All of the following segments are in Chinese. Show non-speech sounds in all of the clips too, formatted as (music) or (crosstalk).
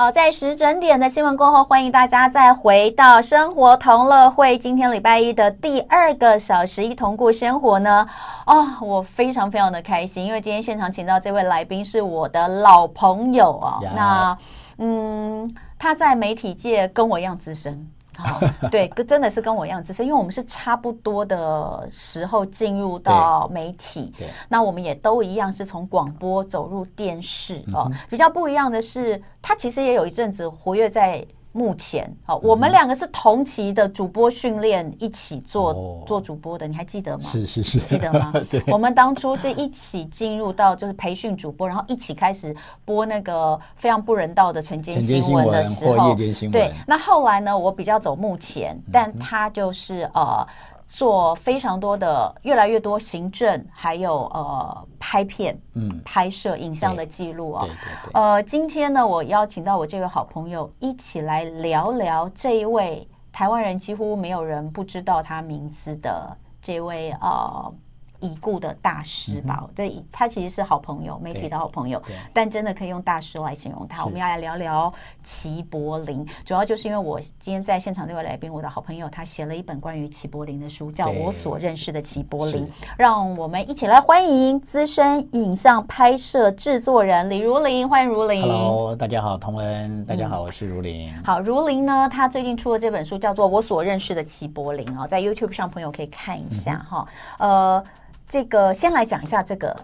好，在十整点的新闻过后，欢迎大家再回到生活同乐会。今天礼拜一的第二个小时，一同过生活呢。啊、哦，我非常非常的开心，因为今天现场请到这位来宾是我的老朋友啊、哦。那，嗯，他在媒体界跟我一样资深。好，对，跟真的是跟我一样，只是因为我们是差不多的时候进入到媒体，对，那我们也都一样是从广播走入电视哦、嗯。比较不一样的是，他其实也有一阵子活跃在。目前，好，我们两个是同期的主播训练一起做、哦、做主播的，你还记得吗？是是是，记得吗？(laughs) 对，我们当初是一起进入到就是培训主播，然后一起开始播那个非常不人道的晨间新闻的时候，对。那后来呢，我比较走目前，但他就是、嗯、呃。做非常多的，越来越多行政，还有呃拍片、嗯拍摄影像的记录啊。对对对。呃，今天呢，我邀请到我这位好朋友一起来聊聊这一位台湾人几乎没有人不知道他名字的这位呃。已故的大师吧，嗯、对，他其实是好朋友，媒体的好朋友，但真的可以用大师来形容他。我们要来聊聊齐柏林，主要就是因为我今天在现场这位来宾，我的好朋友，他写了一本关于齐柏林的书，叫我所认识的齐柏林。让我们一起来欢迎资深影像拍摄制作人李如林，欢迎如林。Hello，大家好，同文，大家好，我是如麟。嗯、好，如林呢，他最近出了这本书，叫做我所认识的齐柏林啊，在 YouTube 上朋友可以看一下哈、嗯，呃。这个先来讲一下这个，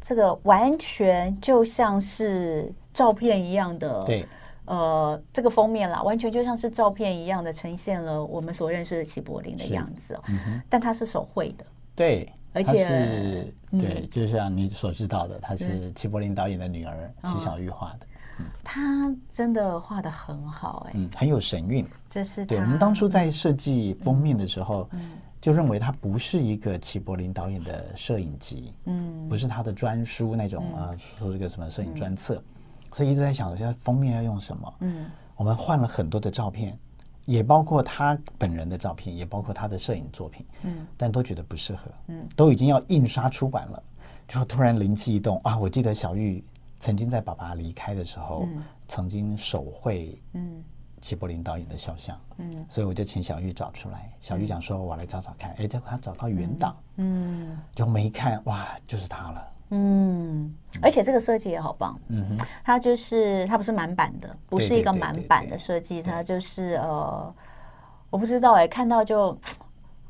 这个完全就像是照片一样的，对，呃，这个封面啦，完全就像是照片一样的呈现了我们所认识的齐柏林的样子哦。嗯、但它是手绘的，对，而且是对、嗯，就像你所知道的，他是齐柏林导演的女儿齐小玉画的。嗯，他真的画的很好，哎，嗯，很有神韵。这是对我们当初在设计封面的时候，嗯。嗯就认为它不是一个齐柏林导演的摄影集，嗯，不是他的专书那种啊，说这个什么摄影专册，嗯，所以一直在想着，现在封面要用什么？嗯，我们换了很多的照片，也包括他本人的照片，也包括他的摄影作品，嗯，但都觉得不适合，嗯，都已经要印刷出版了，就突然灵机一动啊！我记得小玉曾经在爸爸离开的时候，嗯，曾经手绘，嗯。齐柏林导演的肖像，嗯，所以我就请小玉找出来。小玉讲说：“我来找找看。”哎，结果他找到原档，嗯，就没看，哇，就是他了，嗯，而且这个设计也好棒，嗯哼，它就是它不是满版的，不是一个满版的设计，它就是呃，我不知道哎，看到就。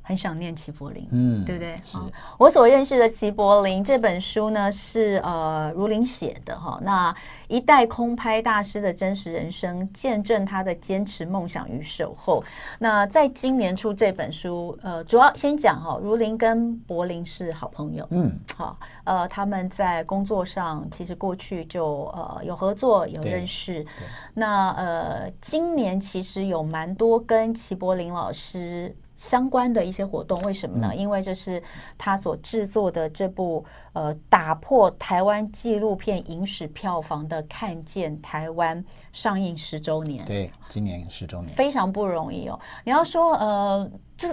很想念齐柏林，嗯，对不对？是、哦、我所认识的齐柏林这本书呢，是呃如林写的哈、哦。那一代空拍大师的真实人生，见证他的坚持、梦想与守候。那在今年出这本书，呃，主要先讲哈、哦，如林跟柏林是好朋友，嗯，好、哦，呃，他们在工作上其实过去就呃有合作、有认识。那呃，今年其实有蛮多跟齐柏林老师。相关的一些活动，为什么呢？嗯、因为这是他所制作的这部呃打破台湾纪录片影史票房的《看见台湾》上映十周年。对，今年十周年非常不容易哦。你要说呃，就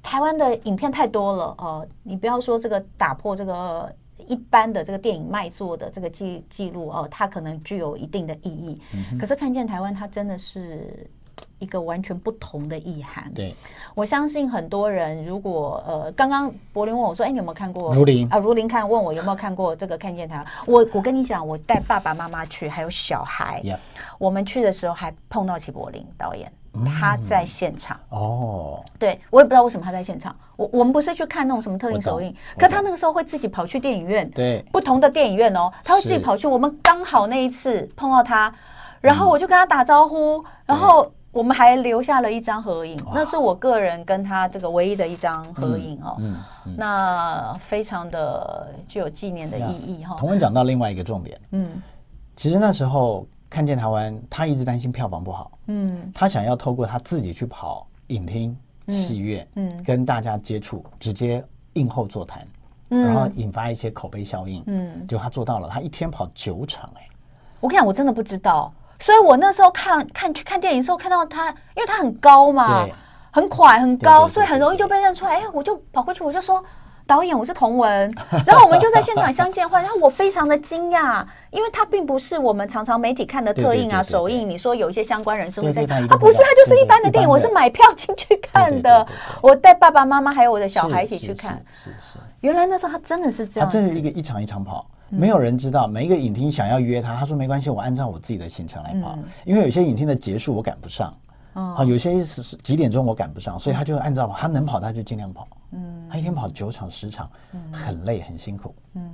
台湾的影片太多了呃，你不要说这个打破这个一般的这个电影卖座的这个记记录哦，它可能具有一定的意义。嗯、可是《看见台湾》，它真的是。一个完全不同的意涵。对，我相信很多人，如果呃，刚刚柏林问我说：“哎，你有没有看过？”如林啊，如林看问我有没有看过这个《看见台湾》。我我跟你讲，我带爸爸妈妈去，还有小孩。Yeah. 我们去的时候还碰到齐柏林导演，他在现场。哦、嗯，对，我也不知道为什么他在现场。我我们不是去看那种什么特映首映，可他那个时候会自己跑去电影院，对，不同的电影院哦，他会自己跑去。我们刚好那一次碰到他，然后我就跟他打招呼，嗯、然后。我们还留下了一张合影，那是我个人跟他这个唯一的一张合影哦。嗯，嗯，嗯，那非常的具有纪念的意义哈。同文讲到另外一个重点，嗯，其实那时候看见台湾，他一直担心票房不好，嗯，他想要透过他自己去跑影厅、戏院，嗯，跟大家接触，直接映后座谈，嗯，然后引发一些口碑效应，嗯，就他做到了，他一天跑九场，哎，我跟你讲，我真的不知道。所以我那时候看看去看电影的时候，看到他，因为他很高嘛，很快很高，所以很容易就被认出来。哎，我就跑过去，我就说：“导演，我是童文，(laughs) 然后我们就在现场相见欢，然后我非常的惊讶，因为他并不是我们常常媒体看的特映啊、首映。你说有一些相关人士会在，他不是，他就是一般的电影。我是买票进去看的，我带爸爸妈妈还有我的小孩一起去看。是是，原来那时候他真的是这样，他真的一个一场一场跑，没有人知道。每一个影厅想要约他，他说没关系，我按照我自己的行程来跑，因为有些影厅的结束我赶不上，啊，有些是是几点钟我赶不上，所以他就按照他能跑他就尽量跑。嗯，他一天跑九场十场，嗯。很累很辛苦。嗯，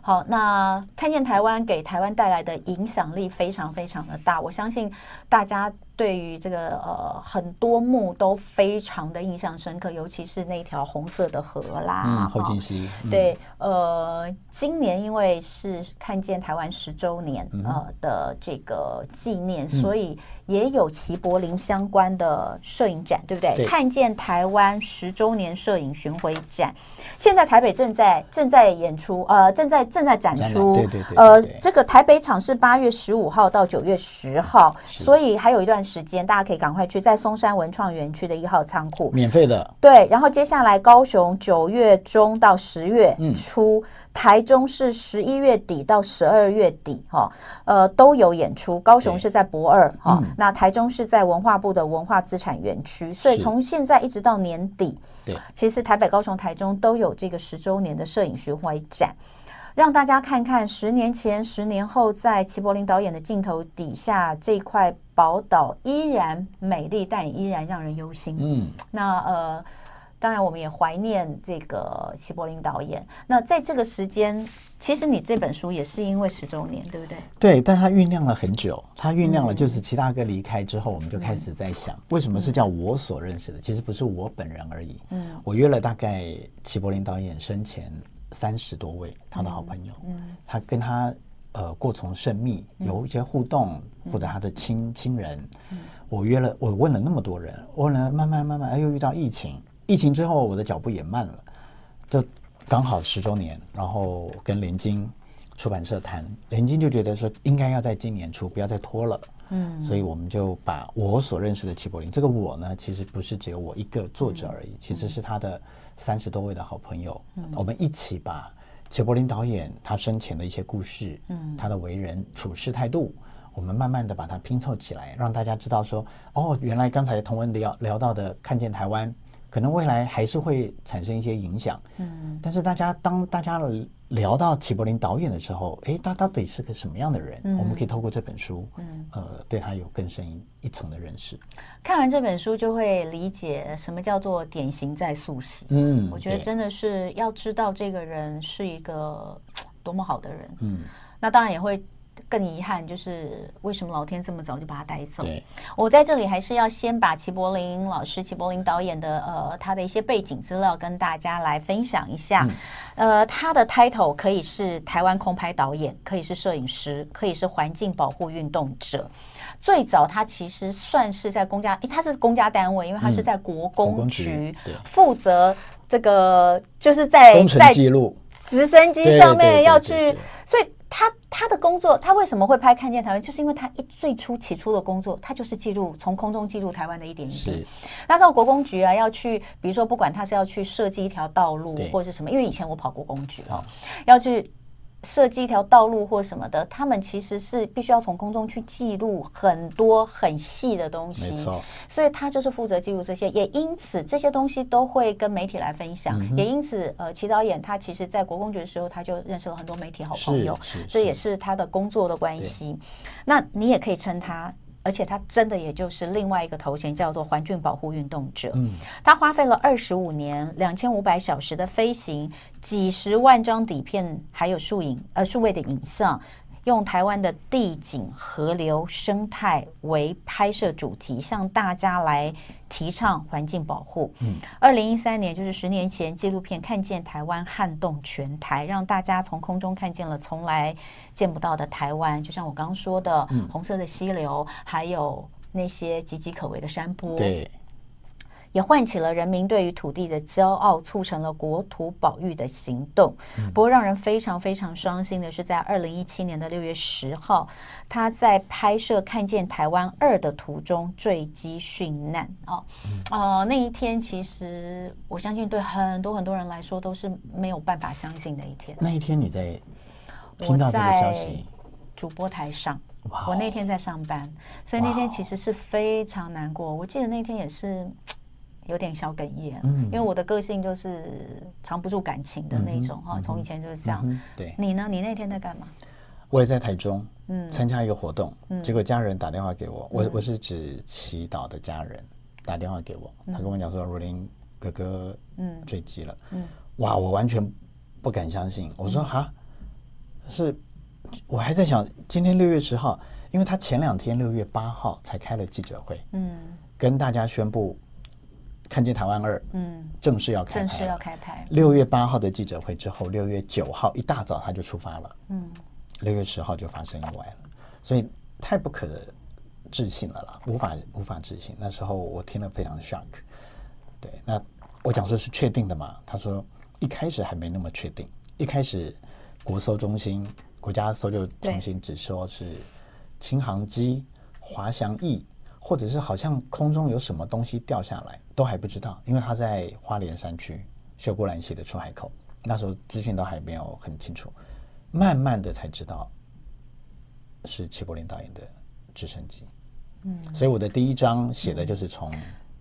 好，那看见台湾给台湾带来的影响力非常非常的大，我相信大家对于这个呃很多幕都非常的印象深刻，尤其是那条红色的河啦，嗯，后劲溪。对，呃，今年因为是看见台湾十周年呃的这个纪念，所以也有齐柏林相关的摄影展，对不对？看见台湾十周年摄影巡回展，现在台北正在正在演出，呃，正在正在展出。对对对。呃，这个台北场是八月十五号到九月十号，所以还有一段时间，大家可以赶快去，在松山文创园区的一号仓库，免费的。对，然后接下来高雄九月中到十月初，台中是十一月底到十二月底，哈，呃，都有演出。高雄是在博二，哈，那台中是在文化部的文化资产园区，所以从现在一直到年底。对，其实台北、高雄、台中都有这个十周年的摄影巡回展，让大家看看十年前、十年后，在齐柏林导演的镜头底下，这块宝岛依然美丽，但也依然让人忧心。嗯，那呃。当然，我们也怀念这个齐柏林导演。那在这个时间，其实你这本书也是因为十周年，对不对？对，但它酝酿了很久。他酝酿了，就是齐大哥离开之后，我们就开始在想，为什么是叫我所认识的？其实不是我本人而已。嗯，我约了大概齐柏林导演生前三十多位他的好朋友。嗯，他跟他呃过从甚密，有一些互动，或者他的亲亲人。嗯，我约了，我问了那么多人，问了慢慢慢慢，哎，又遇到疫情。疫情之后，我的脚步也慢了，就刚好十周年，然后跟联经出版社谈，联经就觉得说应该要在今年出，不要再拖了。嗯，所以我们就把我所认识的齐柏林，这个我呢，其实不是只有我一个作者而已，其实是他的三十多位的好朋友，我们一起把齐柏林导演他生前的一些故事，嗯，他的为人处事态度，我们慢慢的把它拼凑起来，让大家知道说，哦，原来刚才同文聊聊到的，看见台湾。可能未来还是会产生一些影响，嗯，但是大家当大家聊到齐柏林导演的时候，哎，他到底是个什么样的人？嗯，我们可以透过这本书，嗯，呃，对他有更深一一层的认识。看完这本书，就会理解什么叫做典型在素食。嗯，我觉得真的是要知道这个人是一个多么好的人。嗯，那当然也会。更遗憾就是为什么老天这么早就把他带走？我在这里还是要先把齐柏林老师、齐柏林导演的呃他的一些背景资料跟大家来分享一下。嗯、呃，他的 title 可以是台湾空拍导演，可以是摄影师，可以是环境保护运动者。最早他其实算是在公家，诶，他是公家单位，因为他是在国公局负责这个，就是在工程记录直升机上面要去，所以。他他的工作，他为什么会拍《看见台湾》？就是因为他一最初起初的工作，他就是记录从空中记录台湾的一点一滴。那到国公局啊，要去，比如说不管他是要去设计一条道路或者是什么，因为以前我跑国公局哦，要去。设计一条道路或什么的，他们其实是必须要从空中去记录很多很细的东西，没错。所以他就是负责记录这些，也因此这些东西都会跟媒体来分享。嗯、也因此，呃，齐导演他其实在国公局的时候，他就认识了很多媒体好朋友，这也是他的工作的关系。那你也可以称他。而且他真的也就是另外一个头衔，叫做环境保护运动者。嗯，他花费了二十五年、两千五百小时的飞行，几十万张底片，还有数影呃数位的影像。用台湾的地景、河流、生态为拍摄主题，向大家来提倡环境保护。嗯，二零一三年就是十年前，纪录片《看见台湾》撼动全台，让大家从空中看见了从来见不到的台湾。就像我刚刚说的，红色的溪流，还有那些岌岌可危的山坡。对。也唤起了人民对于土地的骄傲，促成了国土保育的行动。不过，让人非常非常伤心的是，在二零一七年的六月十号，他在拍摄《看见台湾二》的途中坠机殉难。哦，呃，那一天其实我相信对很多很多人来说都是没有办法相信的一天。那一天你在听到这个消息？主播台上，我那天在上班，所以那天其实是非常难过。我记得那天也是有点小哽咽，嗯。因为我的个性就是藏不住感情的那种哈，从以前就是这样。对，你呢？你那天在干嘛？我也在台中，嗯，参加一个活动，结果家人打电话给我，我我是指祈祷的家人打电话给我，他跟我讲说如林哥哥，嗯，坠机了，嗯，哇，我完全不敢相信，我说哈，是。我还在想，今天六月十号，因为他前两天六月八号才开了记者会，嗯，跟大家宣布看见台湾二，嗯，正式要开拍，正式要开拍。六月八号的记者会之后，六月九号一大早他就出发了，嗯，六月十号就发生意外了，所以太不可置信了啦，无法无法置信。那时候我听了非常 shock，对，那我讲说是确定的嘛？他说一开始还没那么确定，一开始国搜中心。国家搜救中心只说是轻航机滑翔翼，或者是好像空中有什么东西掉下来，都还不知道，因为他在花莲山区秀姑峦溪的出海口，那时候资讯都还没有很清楚，慢慢的才知道是齐柏林导演的直升机。嗯，所以我的第一章写的就是从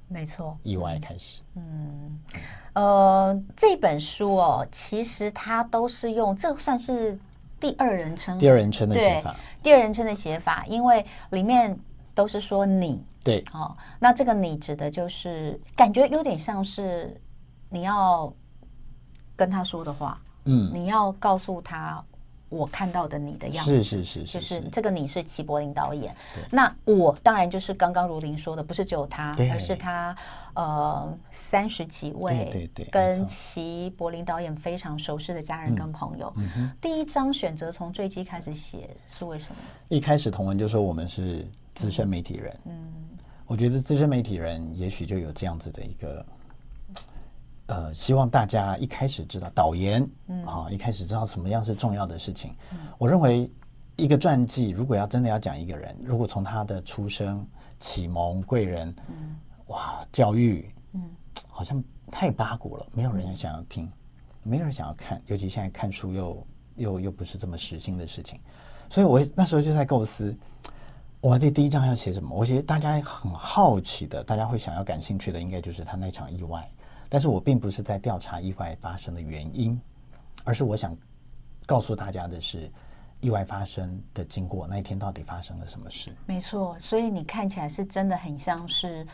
没错意外开始。嗯，呃，这本书哦，其实它都是用这算是。第二人称，第二人称的写法，第二人称的写法，因为里面都是说你，对，哦，那这个你指的就是感觉有点像是你要跟他说的话，嗯，你要告诉他。我看到的你的样子，是是是，就是这个你是齐柏林导演。那我当然就是刚刚如林说的，不是只有他，而是他呃三十几位对对跟齐柏林导演非常熟悉的家人跟朋友。第一章选择从坠机开始写是为什么？一开始同文就说我们是资深媒体人，嗯，我觉得资深媒体人也许就有这样子的一个。呃，希望大家一开始知道导言，嗯，啊，一开始知道什么样是重要的事情。嗯，我认为一个传记如果要真的要讲一个人，如果从他的出生、启蒙、贵人，嗯，哇，教育，嗯，好像太八股了，没有人想要听，没有人想要看，尤其现在看书又又又不是这么实心的事情，所以我那时候就在构思，我的第一章要写什么？我觉得大家很好奇的，大家会想要感兴趣的，应该就是他那场意外。但是我并不是在调查意外发生的原因，而是我想告诉大家的是，意外发生的经过，那一天到底发生了什么事？没错，所以你看起来是真的很像是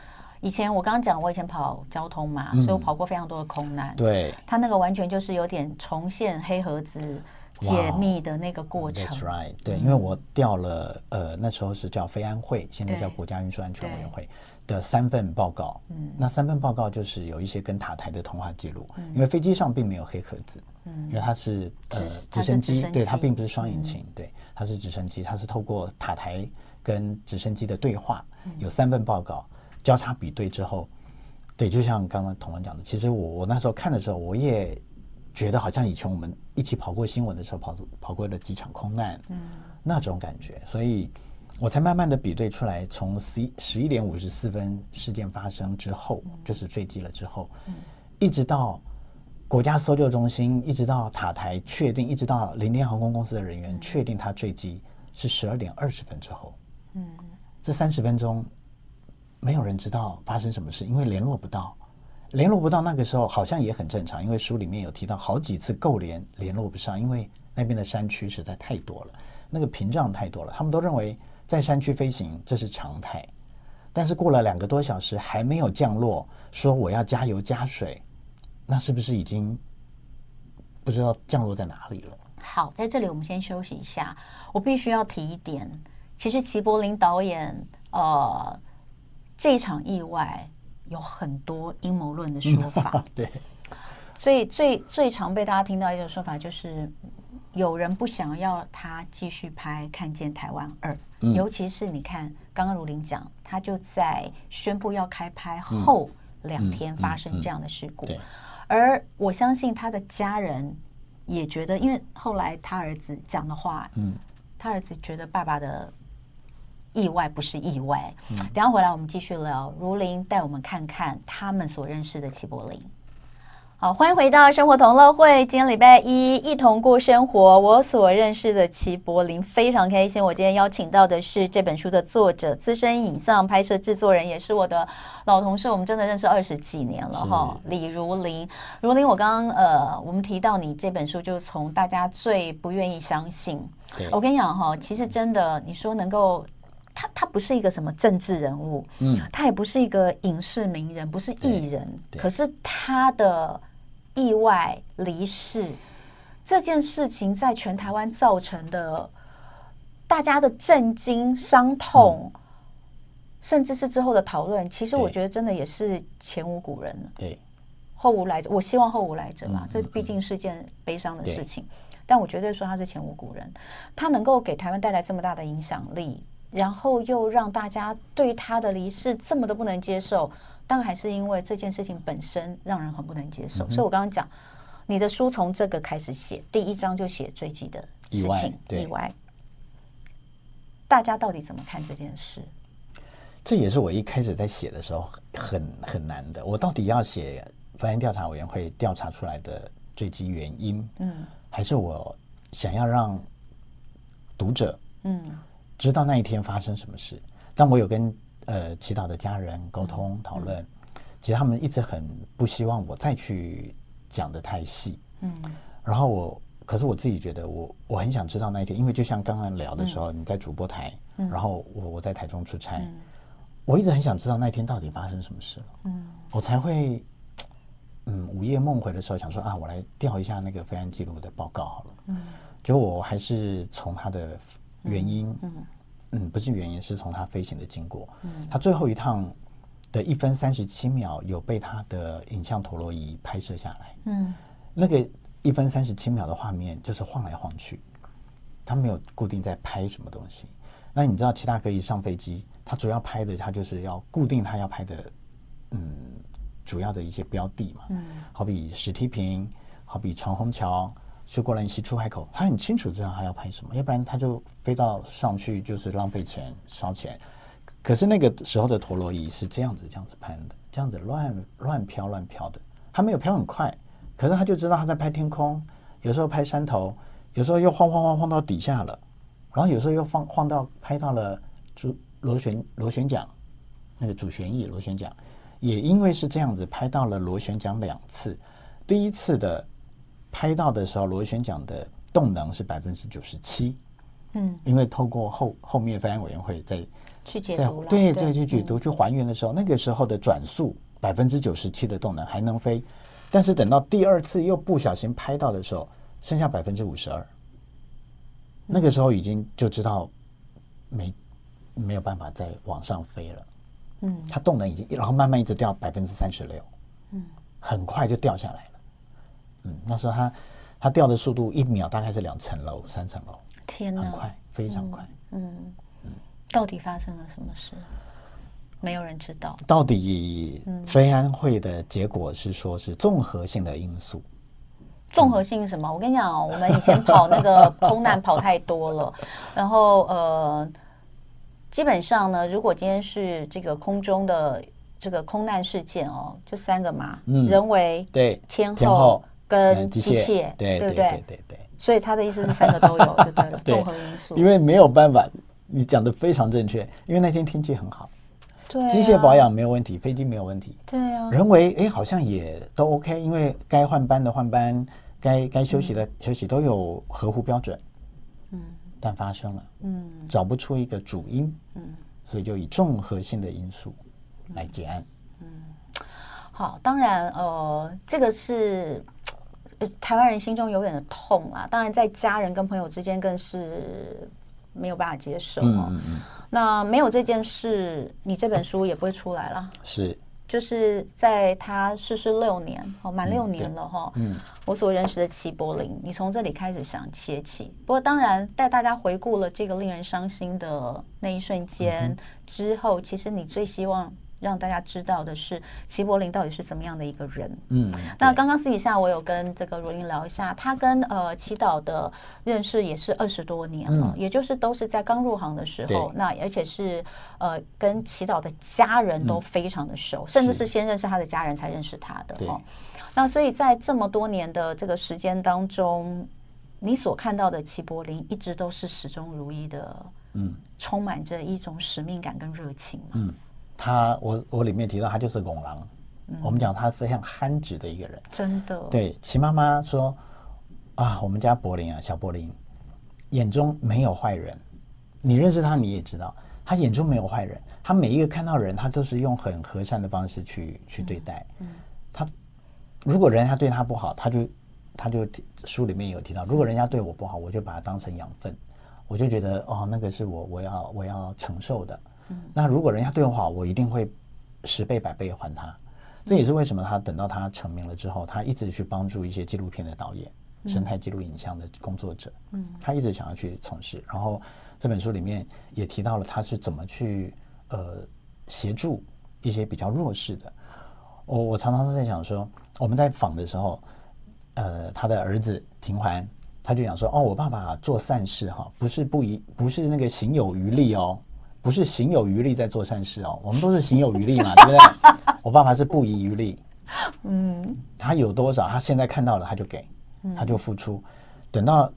以前我刚刚讲，我以前跑交通嘛，嗯、所以我跑过非常多的空难。对，他那个完全就是有点重现黑盒子解密的那个过程。Wow, That's right，对，因为我调了呃，那时候是叫飞安会，现在叫国家运输安全委员会。的三份报告，嗯，那三份报告就是有一些跟塔台的通话记录，嗯，因为飞机上并没有黑盒子，嗯，因为它是呃直升机，对，它并不是双引擎，对，它是直升机，它是透过塔台跟直升机的对话，有三份报告交叉比对之后，对，就像刚刚同文讲的，其实我我那时候看的时候，我也觉得好像以前我们一起跑过新闻的时候，跑跑过的几场空难，嗯，那种感觉，所以。我才慢慢的比对出来，从十十一点五十四分事件发生之后，就是坠机了之后，一直到国家搜救中心，一直到塔台确定，一直到联天航空公司的人员确定他坠机是十二点二十分之后。嗯，这三十分钟没有人知道发生什么事，因为联络不到，联络不到那个时候好像也很正常，因为书里面有提到好几次够联联络不上，因为那边的山区实在太多了，那个屏障太多了，他们都认为。在山区飞行，这是常态，但是过了两个多小时还没有降落，说我要加油加水，那是不是已经不知道降落在哪里了？好，在这里我们先休息一下。我必须要提一点，其实齐柏林导演呃这一场意外有很多阴谋论的说法，(laughs) 对，所以最最常被大家听到一种说法就是。有人不想要他继续拍《看见台湾二》，尤其是你看，刚刚如林讲，他就在宣布要开拍后两天发生这样的事故。对，而我相信他的家人也觉得，因为后来他儿子讲的话，嗯，他儿子觉得爸爸的意外不是意外。嗯，等下回来我们继续聊，如林带我们看看他们所认识的齐柏林。好，欢迎回到生活同乐会。今天礼拜一，一同过生活。我所认识的齐柏林非常开心。我今天邀请到的是这本书的作者、资深影像拍摄制作人，也是我的老同事。我们真的认识二十几年了哈。李如林，如林，我刚刚呃，我们提到你这本书，就从大家最不愿意相信。我跟你讲哈，其实真的，你说能够，他他不是一个什么政治人物，嗯，他也不是一个影视名人，不是艺人，可是他的。意外离世这件事情，在全台湾造成的大家的震惊、伤痛，嗯、甚至是之后的讨论，其实我觉得真的也是前无古人了。对，后无来者。我希望后无来者嘛，嗯、这毕竟是件悲伤的事情。但我绝对说他是前无古人，他能够给台湾带来这么大的影响力，然后又让大家对他的离世这么的不能接受。当然还是因为这件事情本身让人很不能接受，嗯、所以我刚刚讲，你的书从这个开始写，第一章就写坠机的事情，意外，意外。大家到底怎么看这件事？这也是我一开始在写的时候很很难的。我到底要写发现调查委员会调查出来的坠机原因，嗯，还是我想要让读者，嗯，知道那一天发生什么事？但我有跟。呃，祈祷的家人沟通讨论，嗯、其实他们一直很不希望我再去讲的太细。嗯，然后我，可是我自己觉得我，我我很想知道那一天，因为就像刚刚聊的时候，嗯、你在主播台，嗯、然后我我在台中出差，嗯、我一直很想知道那一天到底发生什么事。了。嗯，我才会，嗯，午夜梦回的时候想说啊，我来调一下那个飞安记录的报告好了。嗯，结果我还是从他的原因，嗯。不是原因，是从他飞行的经过。嗯，他最后一趟的一分三十七秒有被他的影像陀螺仪拍摄下来。嗯，那个一分三十七秒的画面就是晃来晃去，他没有固定在拍什么东西。那你知道，其他可以上飞机，他主要拍的他就是要固定他要拍的，嗯，主要的一些标的嘛。嗯，好比石梯坪，好比长虹桥。去过兰溪出海口，他很清楚知道他要拍什么，要不然他就飞到上去就是浪费钱烧钱。可是那个时候的陀螺仪是这样子这样子拍的，这样子乱乱飘乱飘的，他没有飘很快，可是他就知道他在拍天空，有时候拍山头，有时候又晃晃晃晃到底下了，然后有时候又放晃到拍到了主螺旋螺旋桨那个主旋翼螺旋桨，也因为是这样子拍到了螺旋桨两次，第一次的。拍到的时候，螺旋桨的动能是百分之九十七，嗯，因为透过后后面飞安委员会在去解读，对，对，去解读去还原的时候，那个时候的转速百分之九十七的动能还能飞，但是等到第二次又不小心拍到的时候，剩下百分之五十二，那个时候已经就知道没没有办法再往上飞了，嗯，它动能已经然后慢慢一直掉百分之三十六，嗯，很快就掉下来。了。嗯，那时候他他掉的速度一秒大概是两层楼、三层楼，天哪，很快，非常快。嗯嗯，嗯到底发生了什么事？没有人知道。到底非安会的结果是说是综合性的因素。综合性是什么？我跟你讲哦，我们以前跑那个 (laughs) 空难跑太多了，然后呃，基本上呢，如果今天是这个空中的这个空难事件哦，就三个嘛，嗯、人为对天候。跟机械，对对对对对，所以他的意思是三个都有，就对了，(laughs) 综合因素。因为没有办法，你讲的非常正确。因为那天天气很好，对，机械保养没有问题，飞机没有问题，对啊。人为哎，好像也都 OK，因为该换班的换班，该该休息的休息都有合乎标准，嗯。但发生了，嗯，找不出一个主因，嗯，所以就以综合性的因素来结案，嗯。好，当然，呃，这个是。台湾人心中永远的痛啊！当然，在家人跟朋友之间更是没有办法接受哦。嗯嗯、那没有这件事，你这本书也不会出来了。是，就是在他逝世六年哦，满六年了哈。嗯，我所认识的齐柏林，你从这里开始想写起。不过，当然带大家回顾了这个令人伤心的那一瞬间、嗯、之后，其实你最希望让大家知道的是齐柏林到底是怎么样的一个人。嗯，那刚刚私底下我有跟这个如玲聊一下，他跟呃祈祷的认识也是二十多年了，嗯、也就是都是在刚入行的时候，那而且是呃跟祈祷的家人都非常的熟，嗯、甚至是先认识他的家人才认识他的。哦，那所以在这么多年的这个时间当中，你所看到的齐柏林一直都是始终如一的。嗯，充满着一种使命感跟热情。嗯，他我我里面提到他就是拱狼，嗯、我们讲他非常憨直的一个人。真的。对，齐妈妈说啊，我们家柏林啊，小柏林眼中没有坏人。你认识他，你也知道，他眼中没有坏人。他每一个看到人，他都是用很和善的方式去去对待。嗯，嗯他如果人家对他不好，他就他就书里面有提到，如果人家对我不好，我就把他当成养分。我就觉得哦，那个是我我要我要承受的。嗯，那如果人家对我好，我一定会十倍百倍还他。这也是为什么他等到他成名了之后，他一直去帮助一些纪录片的导演、生态记录影像的工作者。嗯，他一直想要去从事。然后这本书里面也提到了他是怎么去呃协助一些比较弱势的。我我常常都在想说，我们在访的时候，呃，他的儿子廷环。他就讲说：“哦，我爸爸做善事哈，不是不一，不是那个行有余力哦，不是行有余力在做善事哦，我们都是行有余力嘛，(laughs) 对不对？我爸爸是不遗余力，嗯，他有多少，他现在看到了，他就给，他就付出，等到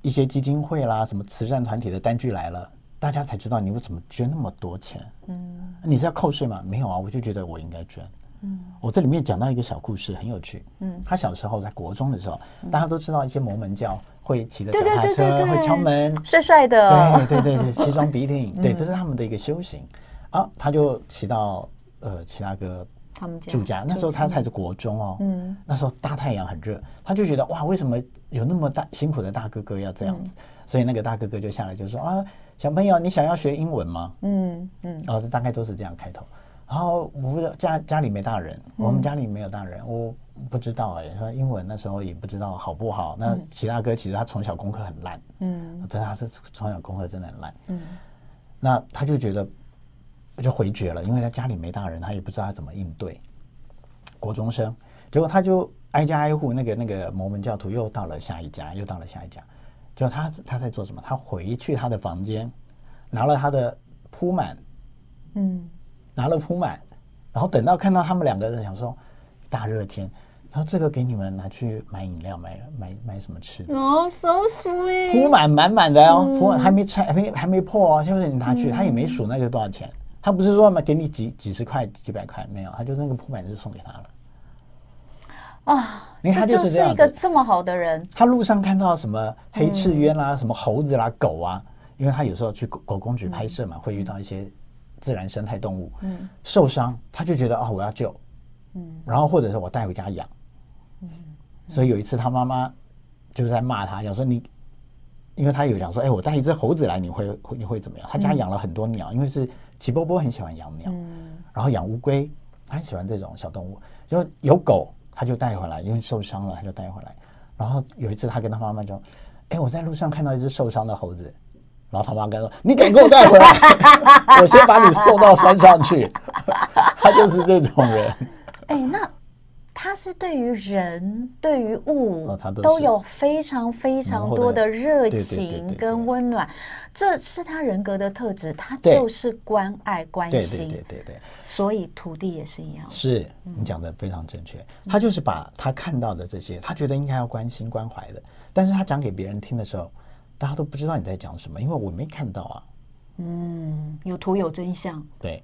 一些基金会啦、什么慈善团体的单据来了，大家才知道你为什么捐那么多钱，嗯，你是要扣税吗？没有啊，我就觉得我应该捐。”嗯，我这里面讲到一个小故事，很有趣。嗯，他小时候在国中的时候，大家都知道一些摩门教会骑着脚踏车，会敲门，帅帅的。对对对，西装笔挺，对，(laughs) 这是他们的一个修行。啊，他就骑到呃齐大哥他们住家，那时候他才是国中哦。嗯，那时候大太阳很热，他就觉得哇，为什么有那么大辛苦的大哥哥要这样子？所以那个大哥哥就下来就说啊，小朋友，你想要学英文吗？嗯嗯，哦，大概都是这样开头。然后我不知道家家里没大人，我们家里没有大人，我不知道哎。说英文那时候也不知道好不好。那齐大哥其实他从小功课很烂，嗯，真的他是从小功课真的很烂，嗯。那他就觉得就回绝了，因为他家里没大人，他也不知道他怎么应对。国中生，结果他就挨家挨户，那个那个摩门教徒又到了下一家，又到了下一家。结果他他在做什么？他回去他的房间，拿了他的铺满，嗯。拿了铺满，然后等到看到他们两个人，想说大热天，他说这个给你们拿去买饮料，买买买什么吃的？哦，so sweet，铺满满满的哦，铺满还没拆，还没还没破哦，就是你拿去，他也没数那个多少钱，他不是说嘛给你几几十块几百块，没有，他就那个铺满就送给他了。啊，你看他就是这样，一个这么好的人。他路上看到什么黑翅鸢啦，什么猴子啦，狗啊，因为他有时候去狗狗公局拍摄嘛，会遇到一些。自然生态动物，嗯，受伤他就觉得啊，我要救，嗯，然后或者是我带回家养，嗯，所以有一次他妈妈就是在骂他，讲说你，因为他有讲说，哎，我带一只猴子来，你会你会怎么样？他家养了很多鸟，因为是齐波波很喜欢养鸟，嗯，然后养乌龟，他很喜欢这种小动物，就有狗他就带回来，因为受伤了他就带回来，然后有一次他跟他妈妈说，哎，我在路上看到一只受伤的猴子。然后他妈跟他说：“你敢给我带回来，(laughs) 我先把你送到山上去。(laughs) ”他就是这种人。哎，那他是对于人、对于物，都有非常非常多的热情跟温暖，这是他人格的特质。他就是关爱、关心。对对对对。所以徒弟也是一样。是你讲的非常正确。他就是把他看到的这些，他觉得应该要关心关怀的，但是他讲给别人听的时候。大家都不知道你在讲什么，因为我没看到啊。嗯，有图有真相。对，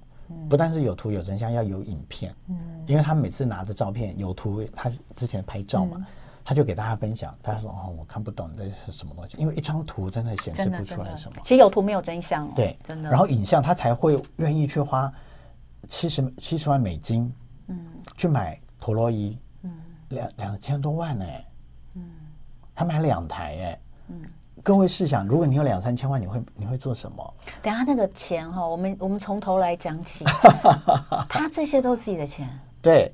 不但是有图有真相，要有影片。嗯，因为他每次拿着照片有图，他之前拍照嘛，他就给大家分享。大家说：“哦，我看不懂这是什么东西。”因为一张图真的显示不出来什么。其实有图没有真相。对，真的。然后影像他才会愿意去花七十七十万美金，嗯，去买陀螺仪，嗯，两两千多万呢，嗯，他买两台哎，嗯。各位试想，如果你有两三千万，你会你会做什么？等下那个钱哈，我们我们从头来讲起。(laughs) 他这些都是自己的钱，对，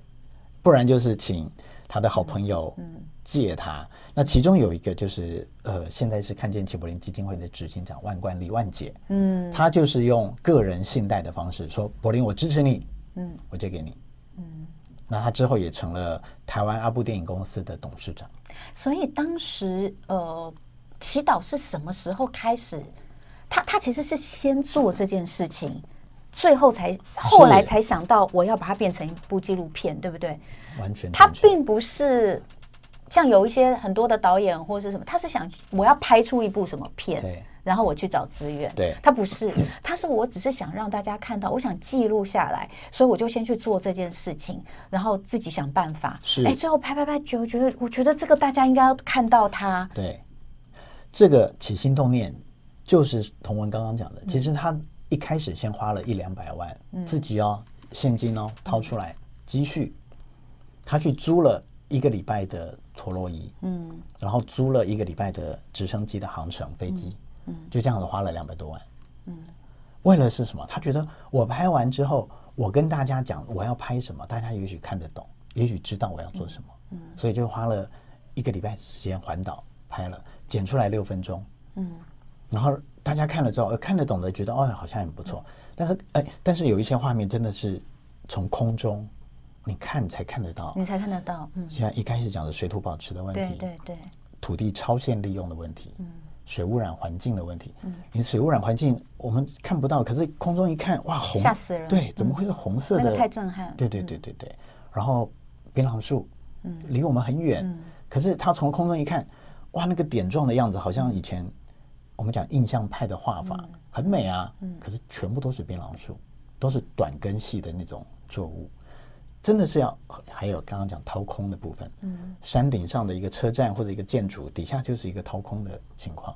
不然就是请他的好朋友，嗯，借他。那其中有一个就是呃，现在是看见齐柏林基金会的执行长万贯李万杰，嗯，他就是用个人信贷的方式说：“柏林，我支持你，嗯，我借给你，嗯。”那他之后也成了台湾阿布电影公司的董事长。所以当时呃，祈祷是什么时候开始？他他其实是先做这件事情。最后才后来才想到，我要把它变成一部纪录片，对不对？完全，他并不是像有一些很多的导演或者是什么，他是想我要拍出一部什么片，对，然后我去找资源。对，他不是，他是我只是想让大家看到，我想记录下来，所以我就先去做这件事情，然后自己想办法。是，哎，最后拍拍拍，就觉得我觉得这个大家应该要看到他。对，这个起心动念就是童文刚刚讲的，其实他。一开始先花了一两百万，嗯、自己哦现金哦掏出来积蓄，他去租了一个礼拜的陀螺仪，嗯，然后租了一个礼拜的直升机的航程飞机，嗯，就这样子花了两百多万，嗯，为了是什么？他觉得我拍完之后，我跟大家讲我要拍什么，大家也许看得懂，也许知道我要做什么，嗯，所以就花了一个礼拜时间环岛拍了，剪出来六分钟，嗯，然后。大家看了之后，看得懂的觉得哦，好像很不错。但是，哎，但是有一些画面真的是从空中你看才看得到，你才看得到。嗯，像一开始讲的水土保持的问题，对对对，土地超限利用的问题，嗯，水污染环境的问题，嗯，你水污染环境我们看不到，可是空中一看，哇，红，吓死人！对，怎么会是红色的？太震撼！对对对对对。然后槟榔树，嗯，离我们很远，可是他从空中一看，哇，那个点状的样子，好像以前。我们讲印象派的画法很美啊，可是全部都是槟榔树，都是短根系的那种作物，真的是要还有刚刚讲掏空的部分，嗯。山顶上的一个车站或者一个建筑底下就是一个掏空的情况，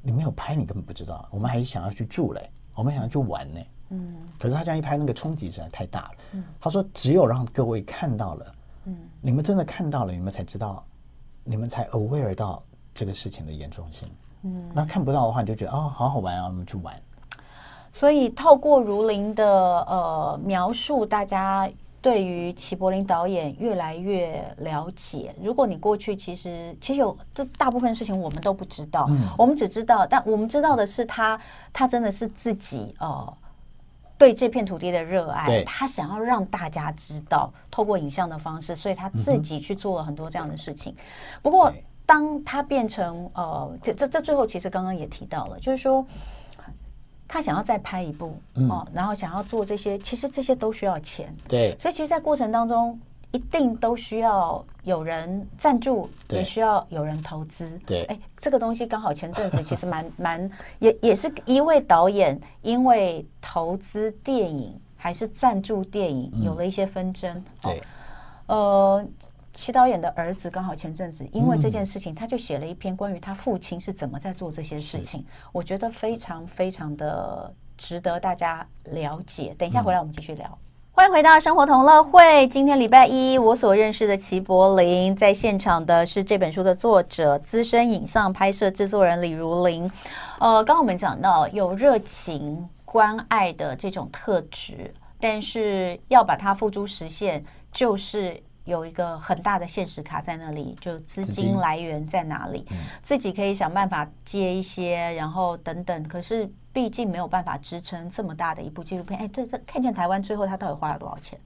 你没有拍你根本不知道，我们还想要去住嘞，我们想要去玩呢，嗯，可是他这样一拍，那个冲击实在太大了，嗯。他说只有让各位看到了，嗯，你们真的看到了，你们才知道，你们才 aware 到这个事情的严重性。嗯，那看不到的话，你就觉得哦，好好玩啊，我们去玩。所以透过如林的呃描述，大家对于齐柏林导演越来越了解。如果你过去其实其实有这大部分事情我们都不知道，嗯，我们只知道，但我们知道的是他他真的是自己呃对这片土地的热爱，他想要让大家知道，透过影像的方式，所以他自己去做了很多这样的事情。不过。当他变成呃，这这这最后其实刚刚也提到了，就是说他想要再拍一部哦，然后想要做这些，其实这些都需要钱。对，所以其实，在过程当中一定都需要有人赞助，也需要有人投资。对，哎，这个东西刚好前阵子其实蛮 (laughs) 蛮也也是一位导演因为投资电影还是赞助电影有了一些纷争。对，呃。齐导演的儿子刚好前阵子因为这件事情，他就写了一篇关于他父亲是怎么在做这些事情，我觉得非常非常的值得大家了解。等一下回来我们继续聊。欢迎回到生活同乐会，今天礼拜一，我所认识的齐柏林在现场的是这本书的作者、资深影像拍摄制作人李如林。呃，刚刚我们讲到有热情、关爱的这种特质，但是要把它付诸实现，就是。有一个很大的现实卡在那里，就资金来源在哪里？嗯、自己可以想办法接一些，然后等等。可是毕竟没有办法支撑这么大的一部纪录片。哎，这这看见台湾最后他到底花了多少钱？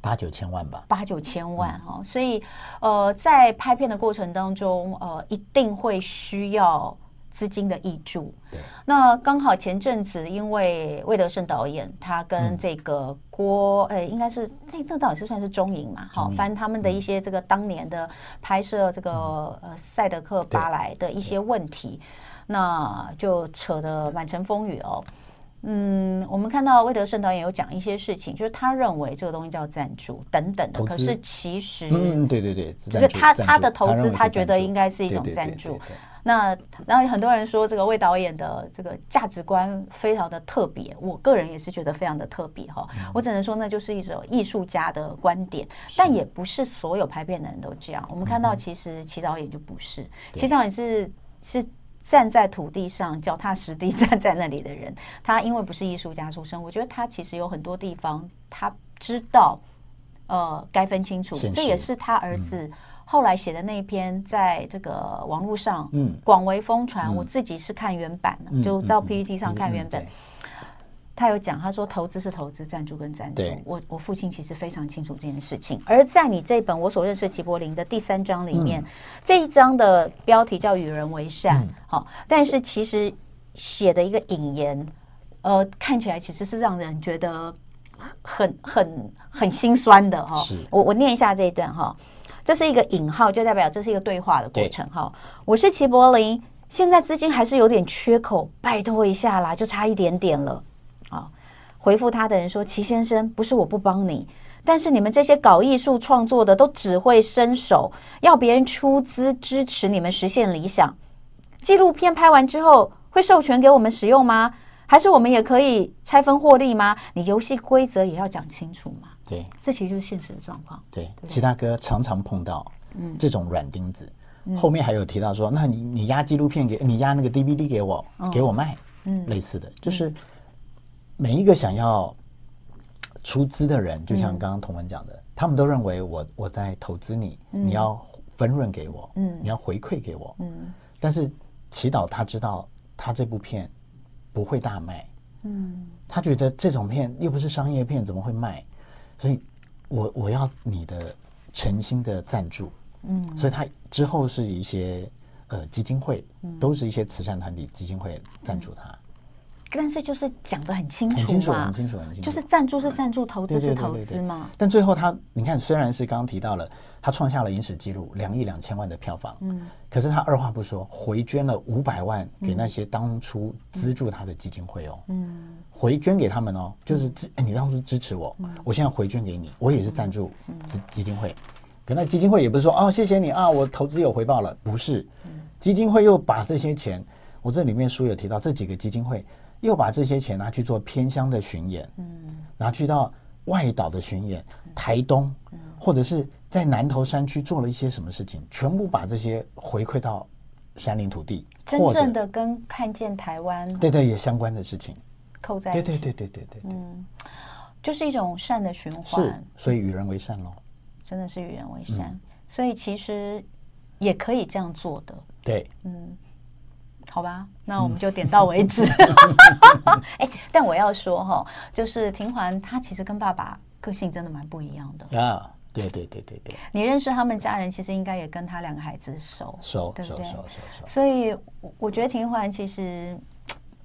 八九千万吧。八九千万哦，嗯、所以呃，在拍片的过程当中，呃，一定会需要。资金的挹注，对，那刚好前阵子因为魏德圣导演他跟这个郭，哎、嗯，应该是那那到底是算是中影嘛？好，反正他们的一些这个当年的拍摄这个、嗯、呃赛德克巴莱的一些问题，那就扯得满城风雨哦。嗯，我们看到魏德圣导演有讲一些事情，就是他认为这个东西叫赞助等等的，可是其实，嗯，对对对，就是他他的投资，他觉得应该是一种赞助。那然后很多人说这个魏导演的这个价值观非常的特别，我个人也是觉得非常的特别哈。我只能说那就是一种艺术家的观点，但也不是所有拍片的人都这样。我们看到其实齐导演就不是，齐导演是是站在土地上脚踏实地 (laughs) 站在那里的人。他因为不是艺术家出身，我觉得他其实有很多地方他知道，呃，该分清楚。这也是他儿子。后来写的那一篇，在这个网络上嗯广为疯传。嗯、我自己是看原版就到 PPT 上看原本。他有讲，他说投资是投资，赞助跟赞助。我我父亲其实非常清楚这件事情。而在你这本我所认识齐柏林的第三章里面，嗯、这一章的标题叫“与人为善”，好、嗯，但是其实写的一个引言，呃，看起来其实是让人觉得很很很心酸的哈。是我我念一下这一段哈，这是一个引号，就代表这是一个对话的过程哈。我是齐柏林，现在资金还是有点缺口，拜托一下啦，就差一点点了。啊！回复他的人说：“齐先生，不是我不帮你，但是你们这些搞艺术创作的都只会伸手，要别人出资支持你们实现理想。纪录片拍完之后会授权给我们使用吗？还是我们也可以拆分获利吗？你游戏规则也要讲清楚嘛。”对，这其实就是现实的状况。对，其他哥常常碰到嗯这种软钉子。嗯、后面还有提到说：“那你你压纪录片给你压那个 DVD 给我，嗯、给我卖。”嗯，类似的就是。嗯每一个想要出资的人，就像刚刚同文讲的，嗯、他们都认为我我在投资你，嗯、你要分润给我，嗯，你要回馈给我，嗯。但是祈祷他知道他这部片不会大卖，嗯，他觉得这种片又不是商业片，怎么会卖？所以我我要你的诚心的赞助，嗯。所以他之后是一些呃基金会，都是一些慈善团体基金会赞助他。嗯但是就是讲的很清楚嘛，很清楚，很清楚，很清楚。就是赞助是赞助，投资是投资嘛。但最后他，你看，虽然是刚刚提到了他创下了影史纪录，两亿两千万的票房，嗯，可是他二话不说，回捐了五百万给那些当初资助他的基金会哦，嗯，回捐给他们哦，就是支，你当初支持我，我现在回捐给你，我也是赞助基基金会，可那基金会也不是说哦，谢谢你啊，我投资有回报了，不是，基金会又把这些钱，我这里面书有提到这几个基金会。又把这些钱拿去做偏乡的巡演，嗯，拿去到外岛的巡演，台东，或者是在南投山区做了一些什么事情，全部把这些回馈到山林土地，真正的跟看见台湾，对对，也相关的事情扣在一起，对对对对对。对，嗯，就是一种善的循环，是，所以与人为善喽，真的是与人为善，所以其实也可以这样做的，对，嗯。好吧，那我们就点到为止。(laughs) 哎，但我要说哈，就是庭环他其实跟爸爸个性真的蛮不一样的啊。对对对对对，你认识他们家人，其实应该也跟他两个孩子熟熟，对不对？熟熟熟。所以我觉得庭环其实，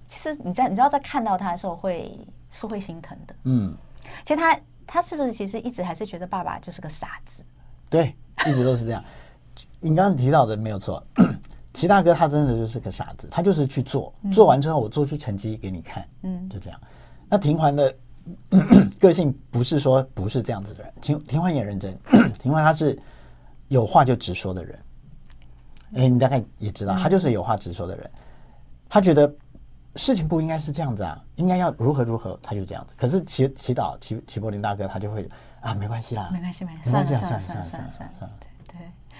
其实你在你知道在看到他的时候会是会心疼的。嗯，其实他他是不是其实一直还是觉得爸爸就是个傻子？对，一直都是这样。你刚刚提到的没有错。齐大哥他真的就是个傻子，他就是去做，做完之后我做出成绩给你看，嗯，就这样。那庭环的 (coughs) 个性不是说不是这样子的人，庭庭环也认真，(coughs) 庭环他是有话就直说的人。哎，你大概也知道，他就是有话直说的人。他觉得事情不应该是这样子啊，应该要如何如何，他就这样子。可是祈祈祷齐齐柏林大哥他就会啊，没关系啦，没关系，没关系，算了算了算了算了算了。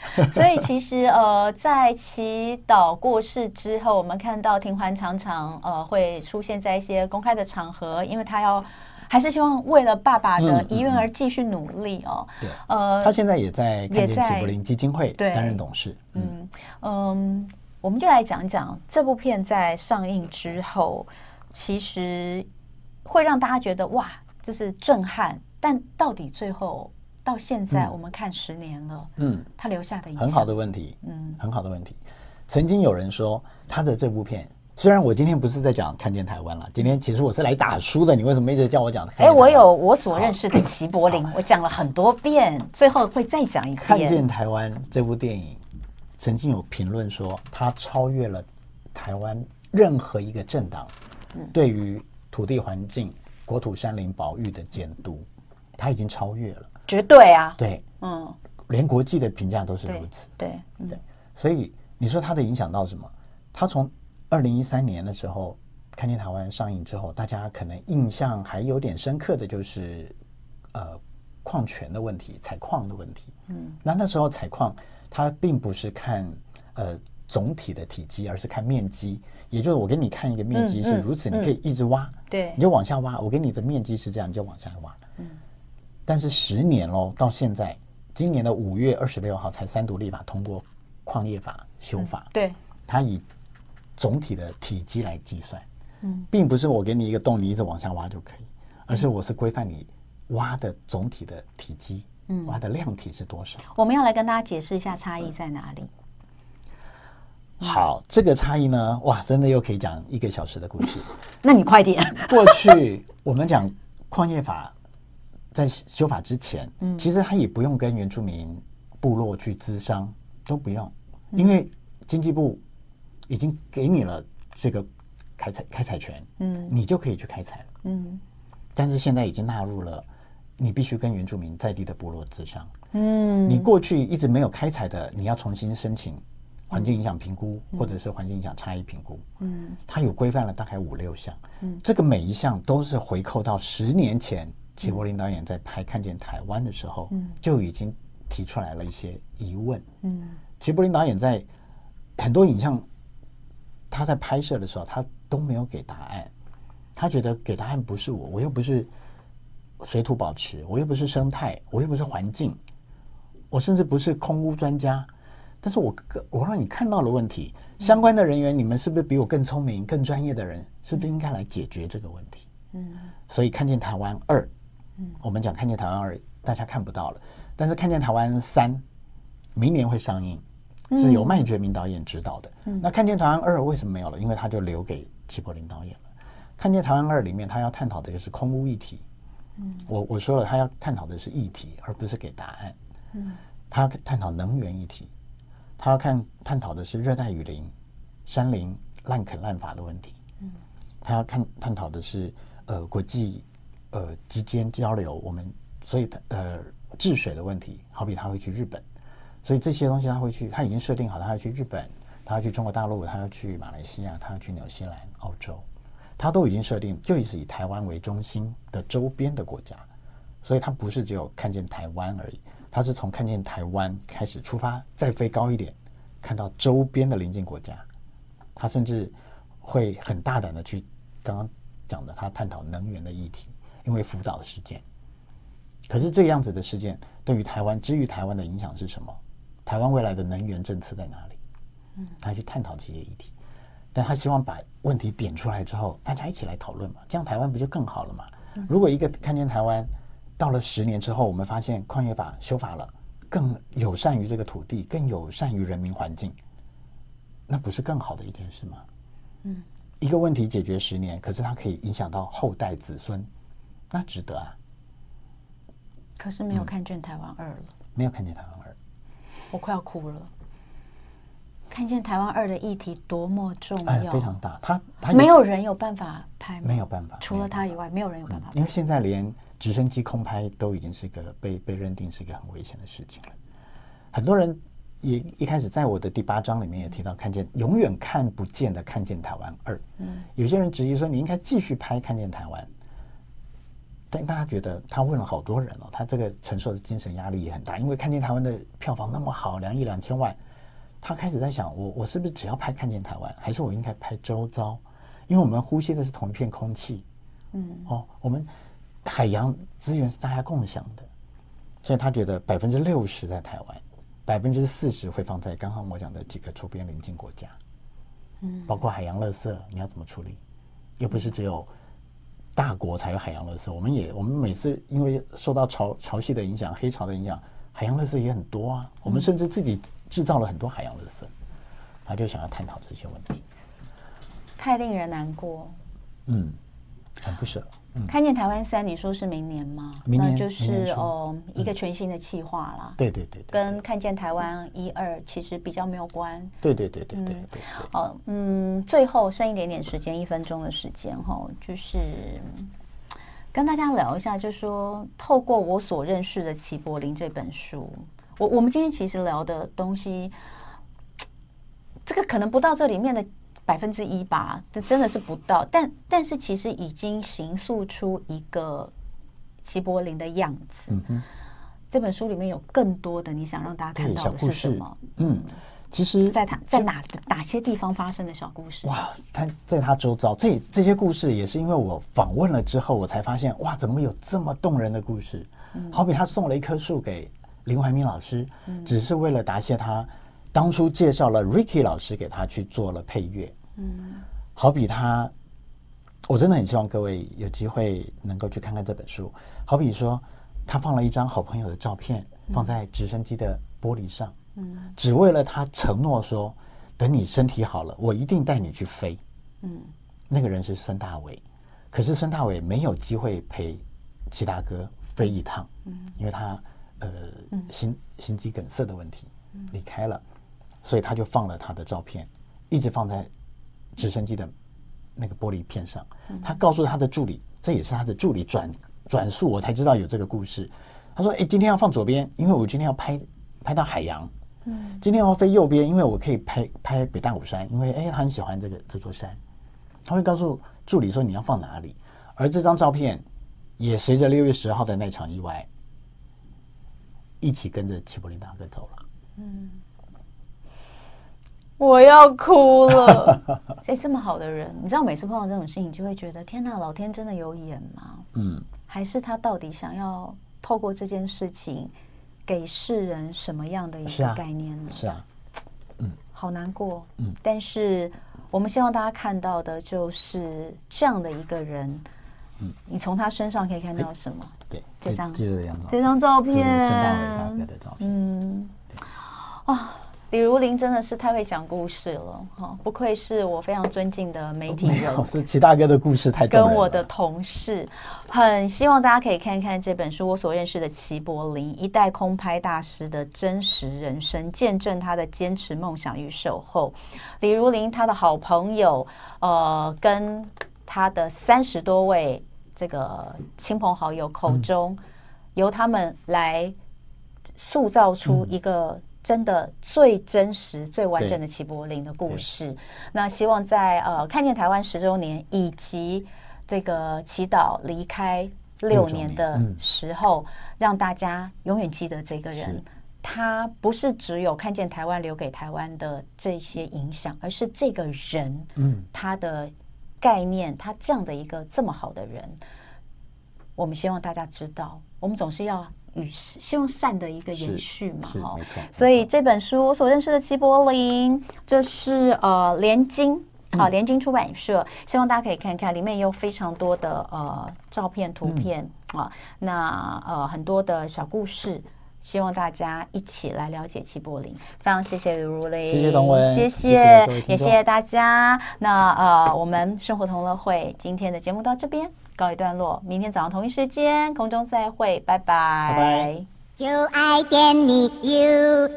(laughs) 所以其实呃，在祈祷过世之后，我们看到庭环常常呃会出现在一些公开的场合，因为他要还是希望为了爸爸的遗愿而继续努力哦。对，呃，他现在也在看见齐柏林基金会担任董事。嗯嗯，我们就来讲讲这部片在上映之后，其实会让大家觉得哇，就是震撼，但到底最后。到现在我们看十年了，嗯，他留下的影响，很好的问题，嗯，很好的问题。曾经有人说他的这部片，虽然我今天不是在讲看见台湾了，今天其实我是来打书的。你为什么一直叫我讲？哎，我有我所认识的齐柏林，我讲了很多遍，最后会再讲一遍。看见台湾这部电影，曾经有评论说，它超越了台湾任何一个政党对于土地环境、国土山林保育的监督，它已经超越了。绝对啊，对，嗯，连国际的评价都是如此，对，对，嗯、对，所以你说它的影响到什么？它从二零一三年的时候看见台湾上映之后，大家可能印象还有点深刻的就是，呃，矿权的问题，采矿的问题，嗯，那那时候采矿，它并不是看呃总体的体积，而是看面积，也就是我给你看一个面积是如此，嗯。嗯、你可以一直挖，对，你就往下挖，我给你的面积是这样，你就往下挖，嗯。但是十年喽，到现在今年的五月二十六号才三读立法通过矿业法修法，嗯、对，它以总体的体积来计算，嗯，并不是我给你一个洞，你一直往下挖就可以，而是我是规范你挖的总体的体积，嗯，挖的量体是多少？我们要来跟大家解释一下差异在哪里。好，这个差异呢，哇，真的又可以讲一个小时的故事。(laughs) 那你快点。过去我们讲矿业法在修法之前，嗯，其实他也不用跟原住民部落去咨商，都不用，因为经济部已经给你了这个开采开采权，嗯，你就可以去开采了，嗯。但是现在已经纳入了，你必须跟原住民在地的部落咨商，嗯，你过去一直没有开采的，你要重新申请。环境影响评估，或者是环境影响差异评估，嗯，它有规范了大概五六项，嗯，这个每一项都是回扣到十年前，齐柏林导演在拍《看见台湾》的时候，嗯，就已经提出来了一些疑问，嗯，齐柏林导演在很多影像他在拍摄的时候，他都没有给答案，他觉得给答案不是我，我又不是水土保持，我又不是生态，我又不是环境，我甚至不是空屋专家。但是我我让你看到了问题，相关的人员，你们是不是比我更聪明、更专业的人？是不是应该来解决这个问题？嗯，所以看见台湾二，嗯，我们讲看见台湾二，大家看不到了，但是看见台湾三，明年会上映，是由麦觉明导演执导的。嗯，那看见台湾二为什么没有了？因为他就留给齐柏林导演了。看见台湾二里面，他要探讨的就是空屋议题。嗯，我我说了，他要探讨的是议题，而不是给答案。嗯，他要探讨能源议题。他要看探讨的是热带雨林、山林滥垦滥伐的问题。嗯，他要看探讨的是呃国际呃之间交流，我们所以呃治水的问题。好比他会去日本，所以这些东西他会去，他已经设定好，他要去日本，他要去中国大陆，他要去马来西亚，他要去纽西兰、澳洲，他都已经设定，就是以台湾为中心的周边的国家，所以他不是只有看见台湾而已。他是从看见台湾开始出发，再飞高一点，看到周边的邻近国家。他甚至会很大胆的去刚刚讲的，他探讨能源的议题，因为福岛事件。可是这样子的事件对于台湾，至于台湾的影响是什么？台湾未来的能源政策在哪里？嗯，他去探讨这些议题，但他希望把问题点出来之后，大家一起来讨论嘛，这样台湾不就更好了嘛？如果一个看见台湾。到了十年之后，我们发现矿业法修法了，更友善于这个土地，更友善于人民环境，那不是更好的一件事吗？嗯，一个问题解决十年，可是它可以影响到后代子孙，那值得啊。可是没有看见台湾二了，没有看见台湾二，我快要哭了。看见台湾二的议题多么重要，哎，非常大。他他没有人有办法拍，没有办法，除了他以外，没有人有办法。因为现在连直升机空拍都已经是一个被被认定是一个很危险的事情了。很多人也一开始在我的第八章里面也提到，看见永远看不见的看见台湾二。嗯，有些人质疑说，你应该继续拍看见台湾，但大家觉得他问了好多人哦，他这个承受的精神压力也很大，因为看见台湾的票房那么好，两亿两千万。他开始在想，我我是不是只要拍看见台湾，还是我应该拍周遭？因为我们呼吸的是同一片空气，嗯，哦，我们海洋资源是大家共享的，所以他觉得百分之六十在台湾，百分之四十会放在刚刚我讲的几个周边邻近国家，嗯，包括海洋垃圾，你要怎么处理？又不是只有大国才有海洋垃圾，我们也我们每次因为受到潮潮汐的影响、黑潮的影响，海洋垃圾也很多啊，我们甚至自己。制造了很多海洋垃圾，他就想要探讨这些问题，太令人难过。嗯，很不舍。嗯，看见台湾三，你说是明年吗？明年就是哦，一个全新的企划啦。对对对，跟看见台湾一二其实比较没有关。对对对对对对。哦，嗯，最后剩一点点时间，一分钟的时间哈，就是跟大家聊一下，就是说透过我所认识的齐柏林这本书。我我们今天其实聊的东西，这个可能不到这里面的百分之一吧，这真的是不到。但但是其实已经形塑出一个齐柏林的样子。嗯哼。这本书里面有更多的你想让大家看到的是什么？嗯，其实在他在哪哪些地方发生的小故事？哇，他在他周遭，这这些故事也是因为我访问了之后，我才发现哇，怎么有这么动人的故事？嗯，好比他送了一棵树给。林怀民老师，只是为了答谢他当初介绍了 Ricky 老师给他去做了配乐。嗯，好比他，我真的很希望各位有机会能够去看看这本书。好比说，他放了一张好朋友的照片放在直升机的玻璃上，嗯，只为了他承诺说，等你身体好了，我一定带你去飞。嗯，那个人是孙大伟，可是孙大伟没有机会陪齐大哥飞一趟，嗯，因为他呃心心肌梗塞的问题离开了，所以他就放了他的照片，一直放在直升机的那个玻璃片上。他告诉他的助理，这也是他的助理转转述，我才知道有这个故事。他说：“哎，今天要放左边，因为我今天要拍拍到海洋。嗯，今天要飞右边，因为我可以拍拍北大武山，因为哎，他很喜欢这个这座山。他会告诉助理说你要放哪里，而这张照片。”也随着六月十号的那场意外，一起跟着齐柏林大哥走了。嗯，我要哭了。(laughs) 哎，这么好的人，你知道，每次碰到这种事情，就会觉得天哪，老天真的有眼吗？嗯，还是他到底想要透过这件事情给世人什么样的一个概念呢？是啊，嗯，好难过。嗯，但是我们希望大家看到的就是这样的一个人。嗯，你从他身上可以看到什么？对，这张这这张照片，孙大伟大哥的照片。嗯，啊，李如林真的是太会讲故事了哈，不愧是我非常尊敬的媒体人。(laughs) 是齐大哥的故事太跟我的同事，很希望大家可以看看这本书，我所认识的齐柏林，一代空拍大师的真实人生，见证他的坚持、梦想与守候。李如林他的好朋友，呃，跟他的三十多位。这个亲朋好友口中，由他们来塑造出一个真的最真实、最完整的齐柏林的故事。那希望在呃看见台湾十周年以及这个祈祷离开六年的时候，让大家永远记得这个人。他不是只有看见台湾留给台湾的这些影响，而是这个人，嗯，他的。概念，他这样的一个这么好的人，我们希望大家知道，我们总是要与希望善的一个延续嘛，哈。所以这本书我所认识的齐柏林，这是呃联经啊联经出版社，希望大家可以看看，里面有非常多的呃照片、图片啊，那呃很多的小故事。希望大家一起来了解齐柏林，非常谢谢刘如林，谢谢董文，谢谢，谢谢也谢谢大家。那呃，我们生活同乐会今天的节目到这边告一段落明天早上同一时间空中再会拜拜。就爱给你 ufo